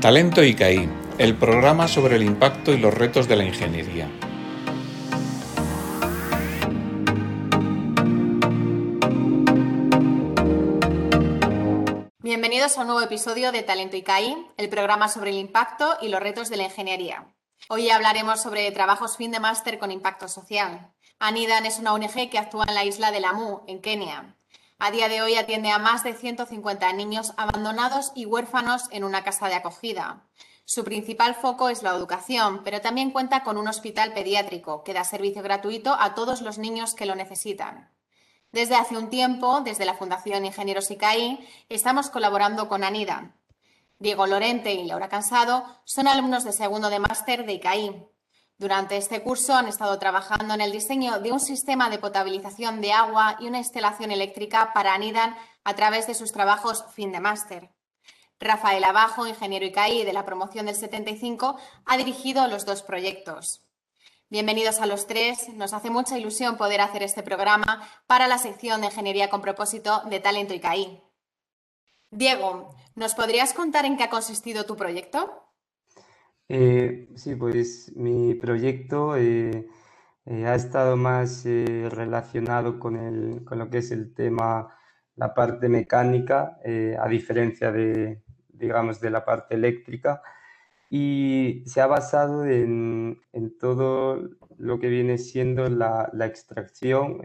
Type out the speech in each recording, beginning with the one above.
Talento ICAI, el programa sobre el impacto y los retos de la ingeniería. Bienvenidos a un nuevo episodio de Talento ICAI, el programa sobre el impacto y los retos de la ingeniería. Hoy hablaremos sobre trabajos fin de máster con impacto social. Anidan es una ONG que actúa en la isla de Lamu, en Kenia. A día de hoy atiende a más de 150 niños abandonados y huérfanos en una casa de acogida. Su principal foco es la educación, pero también cuenta con un hospital pediátrico que da servicio gratuito a todos los niños que lo necesitan. Desde hace un tiempo, desde la Fundación Ingenieros ICAI, estamos colaborando con ANIDA. Diego Lorente y Laura Cansado son alumnos de segundo de máster de ICAI. Durante este curso han estado trabajando en el diseño de un sistema de potabilización de agua y una instalación eléctrica para Anidan a través de sus trabajos fin de máster. Rafael Abajo, ingeniero ICAI de la promoción del 75, ha dirigido los dos proyectos. Bienvenidos a los tres. Nos hace mucha ilusión poder hacer este programa para la sección de Ingeniería con propósito de Talento ICAI. Diego, ¿nos podrías contar en qué ha consistido tu proyecto? Eh, sí, pues mi proyecto eh, eh, ha estado más relacionado con, el, con, lo que es el tema, la parte mecánica, a diferencia de, digamos, de la parte eléctrica, y se ha basado en, en todo lo que viene siendo la, la extracción,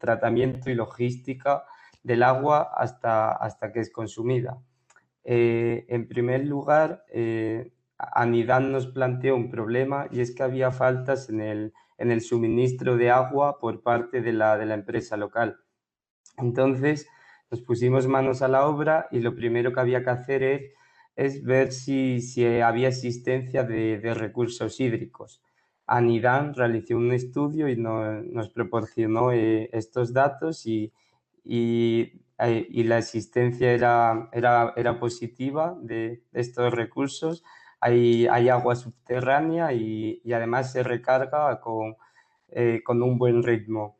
tratamiento y logística del agua hasta, hasta que es consumida. en primer lugar, Anidán nos planteó un problema y es que había faltas en el, en el suministro de agua por parte de la, de la, empresa local. Entonces nos pusimos manos a la obra y lo primero que había que hacer es, es ver si, si, había existencia de, de, recursos hídricos. Anidán realizó un estudio y nos proporcionó eh, estos datos y, y, eh, y, la existencia era, era, era positiva de estos recursos hay, agua subterránea y, además se recarga con, eh, con un buen ritmo.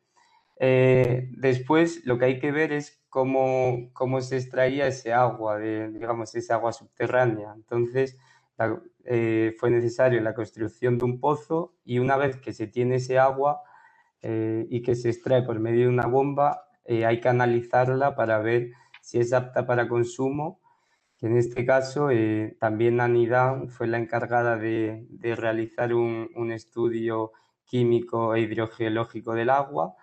Eh, después lo que hay que ver es cómo, cómo se extraía ese agua, de, digamos, ese agua subterránea. Entonces eh, fue necesario la construcción de un pozo y una vez que se tiene ese agua y que se extrae por medio de una bomba, hay que analizarla para ver si es apta para consumo en este caso eh, también Anidán fue la encargada de, realizar un, estudio químico e hidrogeológico del agua,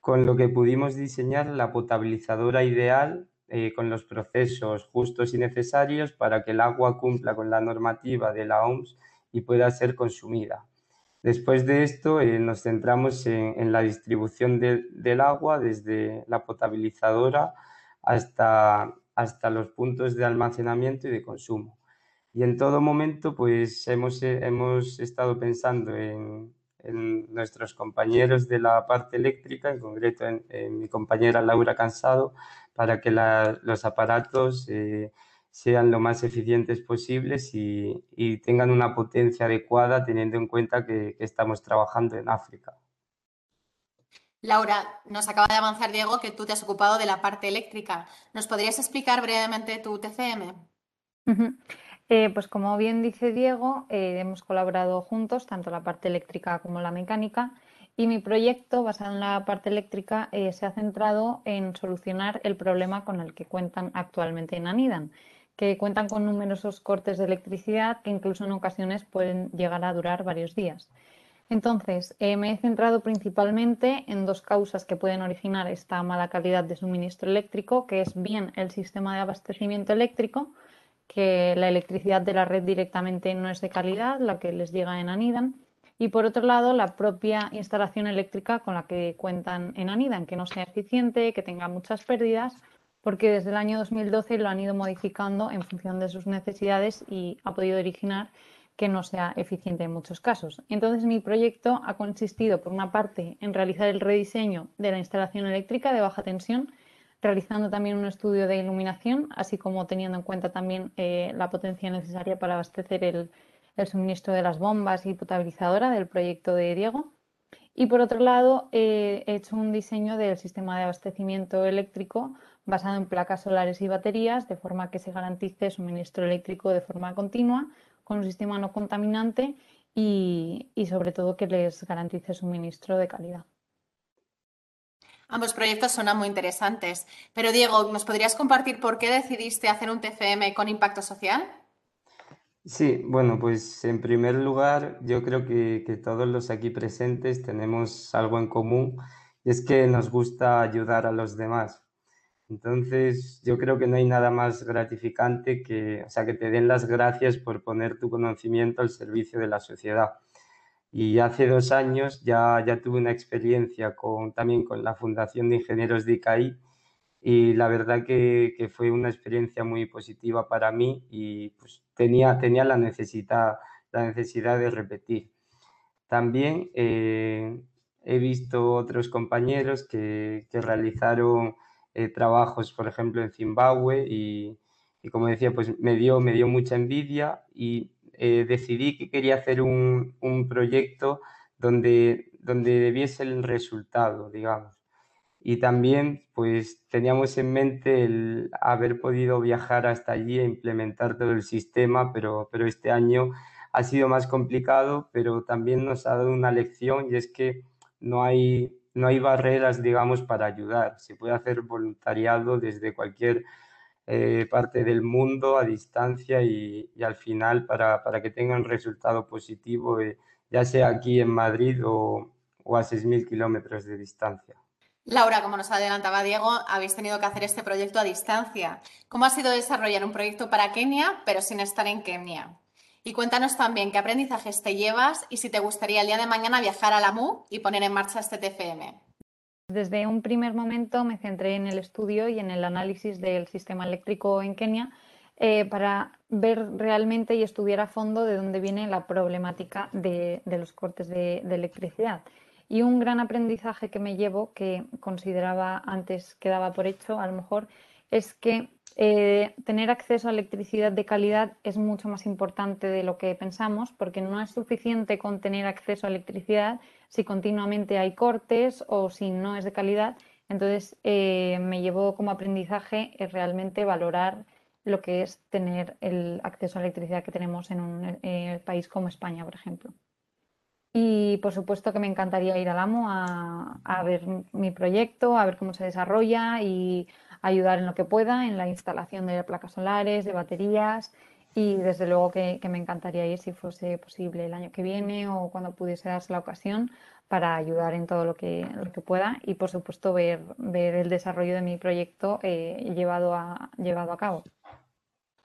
con lo que pudimos diseñar la potabilizadora ideal eh, con los procesos justos y necesarios para que el agua cumpla con la normativa de la OMS y pueda ser consumida. Después de esto eh, nos centramos en, la distribución del agua desde la potabilizadora hasta hasta los puntos de almacenamiento y de consumo. Y en todo momento, pues hemos, hemos estado pensando en, nuestros compañeros de la parte eléctrica, en concreto en, mi compañera Laura Cansado, para que los aparatos eh, sean lo más eficientes posibles y, tengan una potencia adecuada teniendo en cuenta que estamos trabajando en África. Laura, nos acaba de avanzar Diego que tú te has ocupado de la parte eléctrica. ¿Nos podrías explicar brevemente tu TCM? Eh, pues como bien dice Diego, eh, hemos colaborado juntos, tanto la parte eléctrica como la mecánica, y mi proyecto, basado en la parte eléctrica, eh, se ha centrado en solucionar el problema con el que cuentan actualmente en Anidan, que cuentan con numerosos cortes de electricidad que incluso en ocasiones pueden llegar a durar varios días. Entonces, eh, me he centrado principalmente en dos causas que pueden originar esta mala calidad de suministro eléctrico, que es bien el sistema de abastecimiento eléctrico, que la electricidad de la red directamente no es de calidad, la que les llega en Anidan, y por otro lado, la propia instalación eléctrica con la que cuentan en Anidan, que no sea eficiente, que tenga muchas pérdidas, porque desde el año 2012 lo han ido modificando en función de sus necesidades y ha podido originar que no sea eficiente en muchos casos. Entonces mi proyecto ha consistido, por una parte, en realizar el rediseño de la instalación eléctrica de baja tensión, realizando también un estudio de iluminación, así como teniendo en cuenta también eh, la potencia necesaria para abastecer el, suministro de las bombas y potabilizadora del proyecto de Diego. Y por otro lado, eh, he hecho un diseño del sistema de abastecimiento eléctrico basado en placas solares y baterías, de forma que se garantice suministro eléctrico de forma continua, con un sistema no contaminante y, sobre todo que les garantice suministro de calidad. Ambos proyectos son muy interesantes. Pero Diego, ¿nos podrías compartir por qué decidiste hacer un TFM con impacto social? Sí, bueno, pues en primer lugar, yo creo que, que, todos los aquí presentes tenemos algo en común y es que nos gusta ayudar a los demás. Entonces, yo creo que no hay nada más gratificante que, o sea, que te den las gracias por poner tu conocimiento al servicio de la sociedad. Y hace dos años ya, ya tuve una experiencia con, también con la Fundación de Ingenieros de ICAI y la verdad que, que fue una experiencia muy positiva para mí y pues tenía, tenía la, necesidad, la necesidad de repetir. También eh, he visto otros compañeros que, que realizaron eh, trabajos, por ejemplo, en Zimbabue y, como decía, pues me dio, me dio mucha envidia y eh, decidí que quería hacer un, un, proyecto donde, donde debiese el resultado, digamos. Y también, pues, teníamos en mente el haber podido viajar hasta allí e implementar todo el sistema, pero, pero este año ha sido más complicado, pero también nos ha dado una lección y es que no hay, no hay barreras, digamos, para ayudar. Se puede hacer voluntariado desde cualquier eh, parte del mundo a distancia y, al final para, que tenga un resultado positivo, eh, ya sea aquí en Madrid o, o a 6.000 kilómetros de distancia. Laura, como nos adelantaba Diego, habéis tenido que hacer este proyecto a distancia. ¿Cómo ha sido desarrollar un proyecto para Kenia, pero sin estar en Kenia? Y cuéntanos también qué aprendizajes te llevas y si te gustaría el día de mañana viajar a la MU y poner en marcha este TFM. Desde un primer momento me centré en el estudio y en el análisis del sistema eléctrico en Kenia eh, para ver realmente y estudiar a fondo de dónde viene la problemática de, los cortes de, electricidad. Y un gran aprendizaje que me llevo, que consideraba antes que daba por hecho, a lo mejor, es que eh, tener acceso a electricidad de calidad es mucho más importante de lo que pensamos porque no es suficiente con tener acceso a electricidad si continuamente hay cortes o si no es de calidad. Entonces eh, me llevó como aprendizaje eh, realmente valorar lo que es tener el acceso a electricidad que tenemos en un país como España, por ejemplo. Y por supuesto que me encantaría ir al AMO a, a ver mi proyecto, a ver cómo se desarrolla y ayudar en lo que pueda en la instalación de placas solares, de baterías y desde luego que, me encantaría ir si fuese posible el año que viene o cuando pudiese darse la ocasión para ayudar en todo lo que, lo que pueda y por supuesto ver, ver el desarrollo de mi proyecto eh, llevado, llevado a cabo.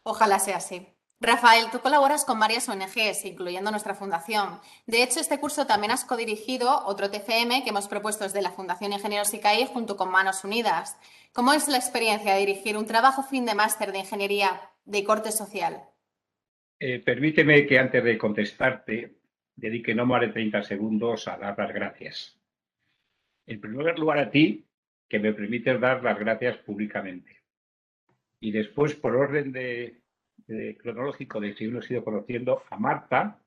Ojalá sea así. Rafael, tú colaboras con varias ONGs, incluyendo nuestra fundación. De hecho, este curso también has codirigido otro TFM que hemos propuesto desde la Fundación Ingenieros ICAI junto con Manos Unidas. ¿Cómo es la experiencia de dirigir un trabajo fin de máster de ingeniería de corte social? Eh, permíteme que antes de contestarte dedique no más de 30 segundos a dar las gracias. En primer lugar a ti, que me permites dar las gracias públicamente. Y después, por orden de, cronológico de que uno ha ido conociendo, a Marta,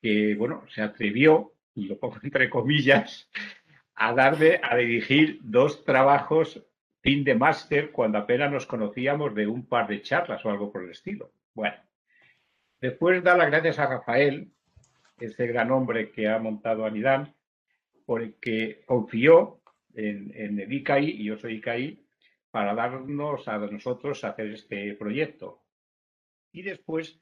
que bueno, se atrevió, y lo pongo entre comillas, a darme a dirigir dos trabajos fin de máster cuando apenas nos conocíamos de un par de charlas o algo por el estilo. Bueno, después dar las gracias a Rafael, ese gran hombre que ha montado Anidán, porque confió en, en el ICAI, y yo soy ICAI, para darnos a nosotros a hacer este proyecto. Y después,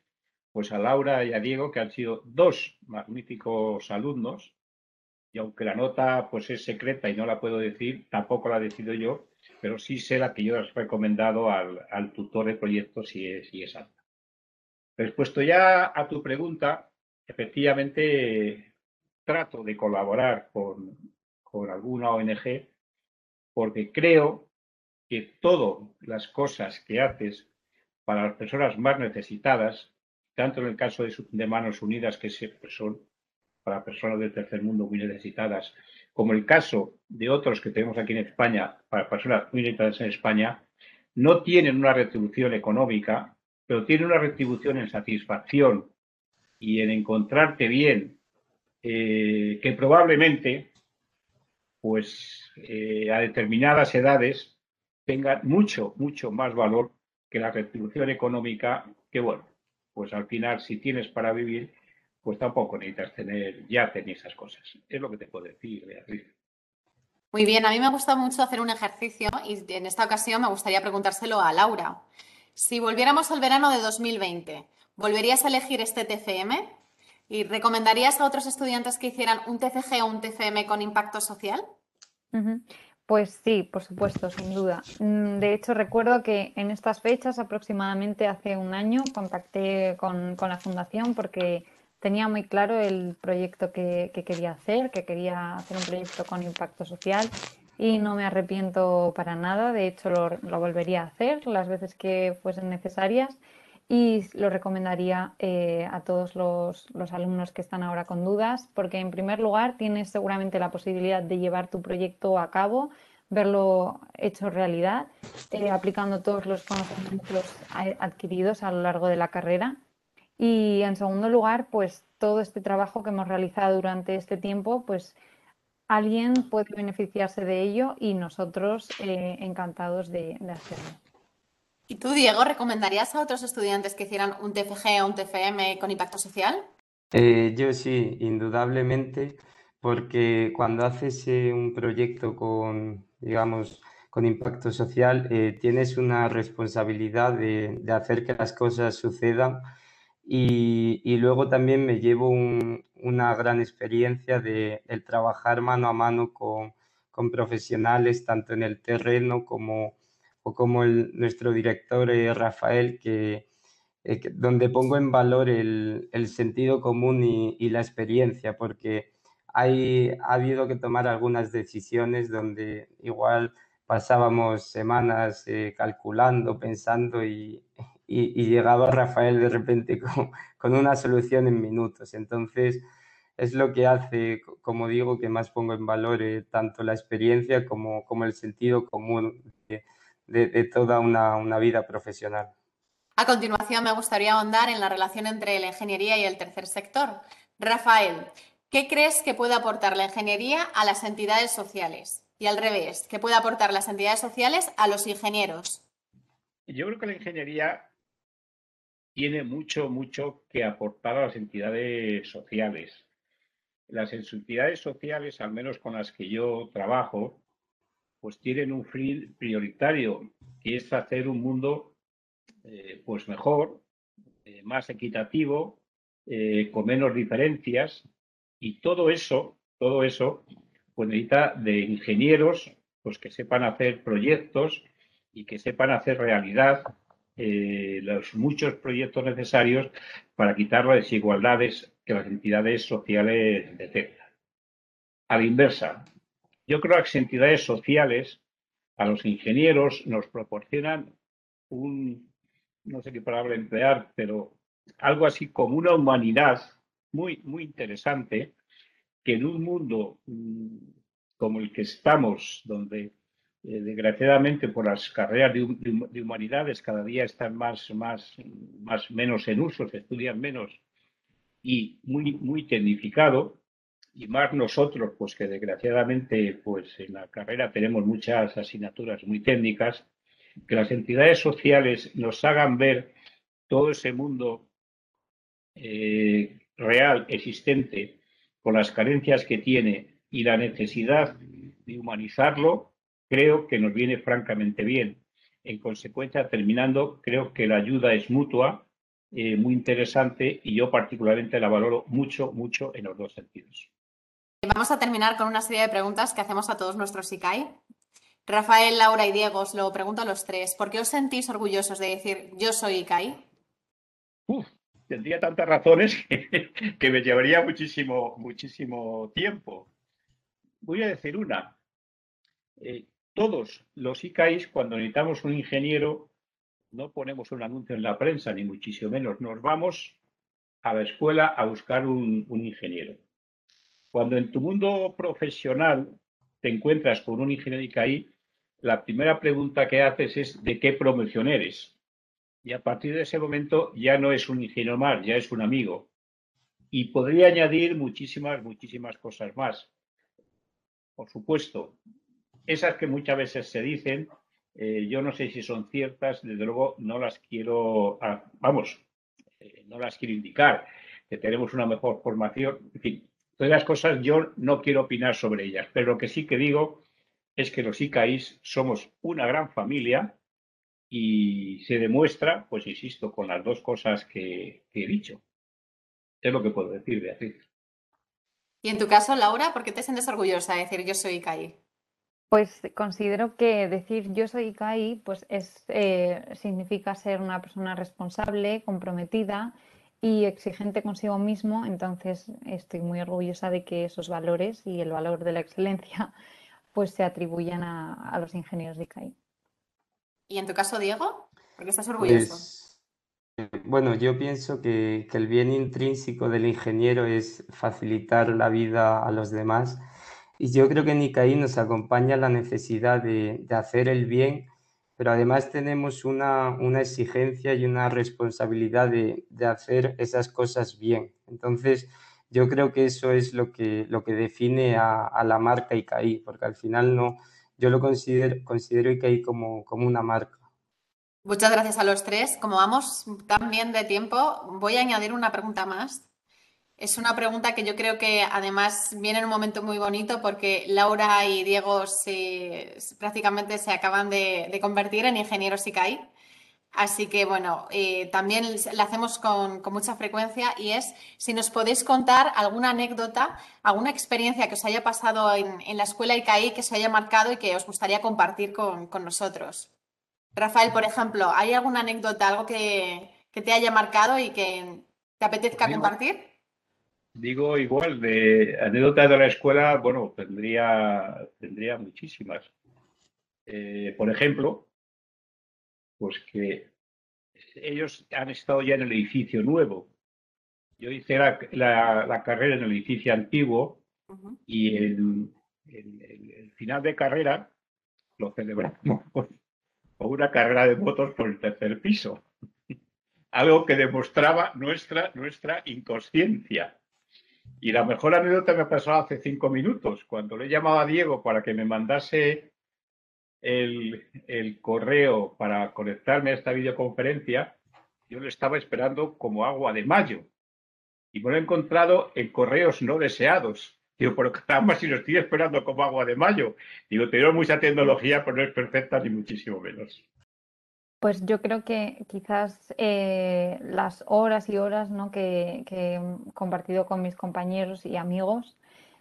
pues a Laura y a Diego, que han sido dos magníficos alumnos, y aunque la nota pues es secreta y no la puedo decir, tampoco la decido yo, pero sí sé la que yo he recomendado al, tutor de proyecto si es, si es alta. Respuesto ya a tu pregunta, efectivamente trato de colaborar con, con alguna ONG porque creo que todas las cosas que haces para las personas más necesitadas, tanto en el caso de, Manos Unidas, que son para personas del tercer mundo muy necesitadas, como el caso de otros que tenemos aquí en España, para personas muy necesitadas en España, no tienen una retribución económica, pero tienen una retribución en satisfacción y en encontrarte bien, eh, que probablemente, pues eh, a determinadas edades, tengan mucho, mucho más valor que la retribución económica, que bueno, pues al final si tienes para vivir, pues tampoco necesitas tener, ya tener esas cosas. Es lo que te puedo decir, Beatriz. Muy bien, a mí me ha gustado mucho hacer un ejercicio y en esta ocasión me gustaría preguntárselo a Laura. Si volviéramos al verano de 2020, ¿volverías a elegir este TFM? ¿Y recomendarías a otros estudiantes que hicieran un TCG o un TFM con impacto social? Pues sí, por supuesto, sin duda. Mm, de hecho, recuerdo que en estas fechas, aproximadamente hace un año, contacté con, la fundación porque tenía muy claro el proyecto que, quería hacer, que quería hacer un proyecto con impacto social y no me arrepiento para nada. De hecho, lo, lo volvería a hacer las veces que fuesen necesarias y lo recomendaría eh, a todos los, alumnos que están ahora con dudas, porque en primer lugar tienes seguramente la posibilidad de llevar tu proyecto a cabo, verlo hecho realidad, eh, aplicando todos los conocimientos adquiridos a lo largo de la carrera. Y en segundo lugar, pues todo este trabajo que hemos realizado durante este tiempo, pues alguien puede beneficiarse de ello y nosotros eh, encantados de hacerlo. ¿Y tú, Diego, recomendarías a otros estudiantes que hicieran un TFG o un TFM con impacto social? Eh, yo sí, indudablemente, porque cuando haces eh, un proyecto con, digamos, con impacto social, eh, tienes una responsabilidad de, hacer que las cosas sucedan y, luego también me llevo una gran experiencia de el trabajar mano a mano con, con profesionales, tanto en el terreno como o como el, nuestro director eh, Rafael, eh, que, donde pongo en valor el, el sentido común y, y, la experiencia, porque hay, ha habido que tomar algunas decisiones donde igual pasábamos semanas eh, calculando, pensando y, y, llegaba Rafael de repente con, con, una solución en minutos. Entonces, es lo que hace, como digo, que más pongo en valor tanto la experiencia como, como el sentido común toda una, vida profesional. A continuación, me gustaría ahondar en la relación entre la ingeniería y el tercer sector. Rafael, ¿qué crees que puede aportar la ingeniería a las entidades sociales? Y al revés, ¿qué puede aportar las entidades sociales a los ingenieros? Yo creo que la ingeniería tiene mucho, mucho que aportar a las entidades sociales. Las entidades sociales, al menos con las que yo trabajo, pues tienen un fin prioritario, que es hacer un mundo eh, pues mejor, eh, más equitativo, eh, con menos diferencias, y todo eso, todo eso, pues necesita de ingenieros pues que sepan hacer proyectos y que sepan hacer realidad los muchos proyectos necesarios para quitar las desigualdades que las entidades sociales detectan. A la inversa, yo creo que las entidades sociales, a los ingenieros, nos proporcionan un, no sé qué palabra emplear, pero algo así como una humanidad muy, muy interesante, que en un mundo mm, como el que estamos, donde eh, desgraciadamente por las carreras de, humanidades cada día están más, más, más, menos en uso, se estudian menos y muy, muy tecnificado, y más nosotros, pues que desgraciadamente pues en la carrera tenemos muchas asignaturas muy técnicas, que las entidades sociales nos hagan ver todo ese mundo eh, real, existente, con las carencias que tiene y la necesidad de humanizarlo, creo que nos viene francamente bien. En consecuencia, terminando, creo que la ayuda es mutua, eh, muy interesante y yo particularmente la valoro mucho, mucho en los dos sentidos. Vamos a terminar con una serie de preguntas que hacemos a todos nuestros ICAI. Rafael, Laura y Diego, os lo pregunto a los tres. ¿Por qué os sentís orgullosos de decir yo soy ICAI? tendría tantas razones que, me llevaría muchísimo, muchísimo tiempo. Voy a decir una. Eh, todos los ICAIs, cuando necesitamos un ingeniero, no ponemos un anuncio en la prensa, ni muchísimo menos. Nos vamos a la escuela a buscar un ingeniero. Cuando en tu mundo profesional te encuentras con un ingeniero ICAI, la primera pregunta que haces es ¿de qué promoción eres? Y a partir de ese momento ya no es un ingeniero más, ya es un amigo. Y podría añadir muchísimas, muchísimas cosas más. Por supuesto, esas que muchas veces se dicen, eh, yo no sé si son ciertas, desde luego no las quiero, ah, vamos, eh, no las quiero indicar, que tenemos una mejor formación, en fin, todas las cosas yo no quiero opinar sobre ellas, pero lo que sí que digo es que los ICAIs somos una gran familia y se demuestra, pues insisto, con las dos cosas que, he dicho. Es lo que puedo decir, Beatriz. Y en tu caso, Laura, ¿por qué te sientes orgullosa de decir yo soy ICAI? Pues considero que decir yo soy ICAI pues es, eh, significa ser una persona responsable, comprometida y exigente consigo mismo. Entonces estoy muy orgullosa de que esos valores y el valor de la excelencia pues se atribuyan a, los ingenieros de ICAI. ¿Y en tu caso, Diego? ¿Por qué estás orgulloso? Pues, eh, bueno, yo pienso que, que el bien intrínseco del ingeniero es facilitar la vida a los demás y yo creo que en ICAI nos acompaña la necesidad de, hacer el bien, pero además tenemos una, exigencia y una responsabilidad de, hacer esas cosas bien. Entonces, yo creo que eso es lo que, lo que define a, la marca ICAI, porque al final no, yo lo considero, considero ICAI como, como una marca. Muchas gracias a los tres. Como vamos tan bien de tiempo, voy a añadir una pregunta más es una pregunta que yo creo que además viene en un momento muy bonito porque Laura y Diego prácticamente se acaban de, convertir en ingenieros ICAI. Así que bueno, eh, también la hacemos con, mucha frecuencia y es si nos podéis contar alguna anécdota, alguna experiencia que os haya pasado en, la escuela ICAI que se haya marcado y que os gustaría compartir con, nosotros. Rafael, por ejemplo, ¿hay alguna anécdota, algo que, que te haya marcado y que te apetezca compartir? Digo igual, de anécdotas de la escuela, bueno, tendría, tendría muchísimas. Eh, por ejemplo, pues que ellos han estado ya en el edificio nuevo. Yo hice la, carrera en el edificio antiguo y el, el, final de carrera lo celebramos con, una carrera de motos por el tercer piso. Algo que demostraba nuestra, nuestra inconsciencia y la mejor anécdota me pasó hace cinco minutos, cuando le llamaba a Diego para que me mandase el, correo para conectarme a esta videoconferencia, yo lo estaba esperando como agua de mayo. Y me lo he encontrado en correos no deseados. Digo, pero caramba, si lo estoy esperando como agua de mayo. Digo, tengo mucha tecnología, pero no es perfecta ni muchísimo menos. Pues yo creo que quizás eh, las horas y horas que, he compartido con mis compañeros y amigos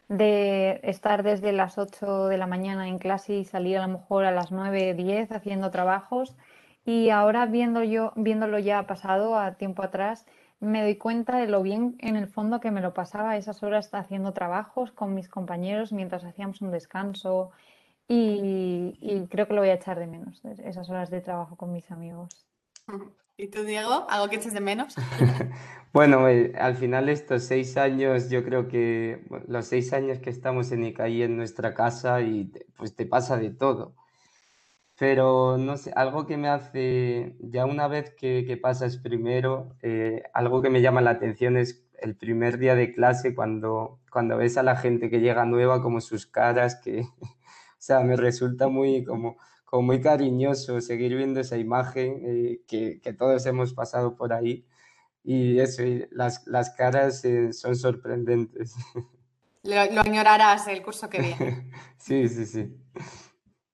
de estar desde las 8 de la mañana en clase y salir a lo mejor a las 9, 10 haciendo trabajos y ahora viendo yo, viéndolo ya pasado a tiempo atrás, me doy cuenta de lo bien en el fondo que me lo pasaba esas horas haciendo trabajos con mis compañeros mientras hacíamos un descanso y, creo que lo voy a echar de menos, esas horas de trabajo con mis amigos. ¿Y tú, Diego? ¿Algo que eches de menos? bueno, eh, al final estos seis años, yo creo que los seis años que estamos en ICAI en nuestra casa y pues te pasa de todo. Pero no sé, algo que me hace, ya una vez que, que pasas primero, eh, algo que me llama la atención es el primer día de clase cuando, cuando ves a la gente que llega nueva, como sus caras, que, sea, me resulta muy como, como muy cariñoso seguir viendo esa imagen eh, que, que, todos hemos pasado por ahí. Y eso, las, las caras eh, son sorprendentes. Lo, lo añorarás el curso que viene. sí, sí, sí.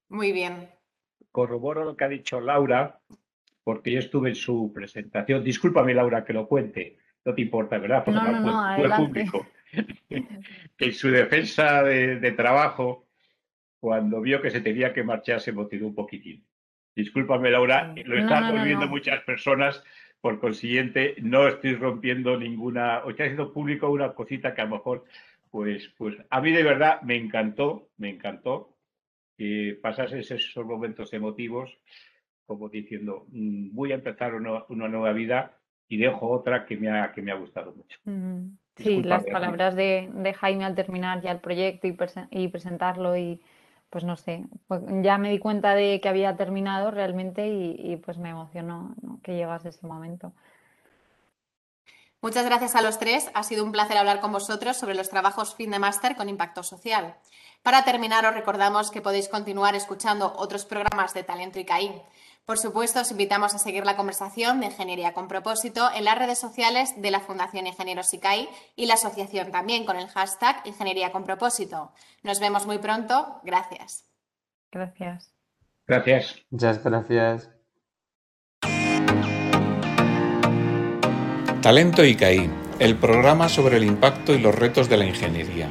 Muy bien. Corroboro lo que ha dicho Laura, porque yo estuve en su presentación. Discúlpame, Laura, que lo cuente. No te importa, ¿verdad? Porque no, no, fue, público. en su defensa de, de trabajo, cuando vio que se tenía que marchar se motivó un poquitín. Discúlpame, Laura, lo están volviendo muchas personas, por consiguiente, no estoy rompiendo ninguna, o estoy haciendo público una cosita que a lo mejor, pues, pues a mí de verdad me encantó, me encantó que pasasen esos momentos emotivos, como diciendo, mm, voy a empezar una, nueva vida y dejo otra que me ha, que me ha gustado mucho. Sí, las palabras de, Jaime al terminar ya el proyecto y, y presentarlo y pues no sé, pues ya me di cuenta de que había terminado realmente y, pues me emocionó que llegase ese momento. Muchas gracias a los tres. Ha sido un placer hablar con vosotros sobre los trabajos fin de máster con impacto social. Para terminar, os recordamos que podéis continuar escuchando otros programas de Talento ICAI. Por supuesto, os invitamos a seguir la conversación de Ingeniería con Propósito en las redes sociales de la Fundación Ingenieros ICAI y la asociación también con el hashtag Ingeniería con Propósito. Nos vemos muy pronto. Gracias. Gracias. Gracias. Muchas gracias. Talento ICAI, el programa sobre el impacto y los retos de la ingeniería.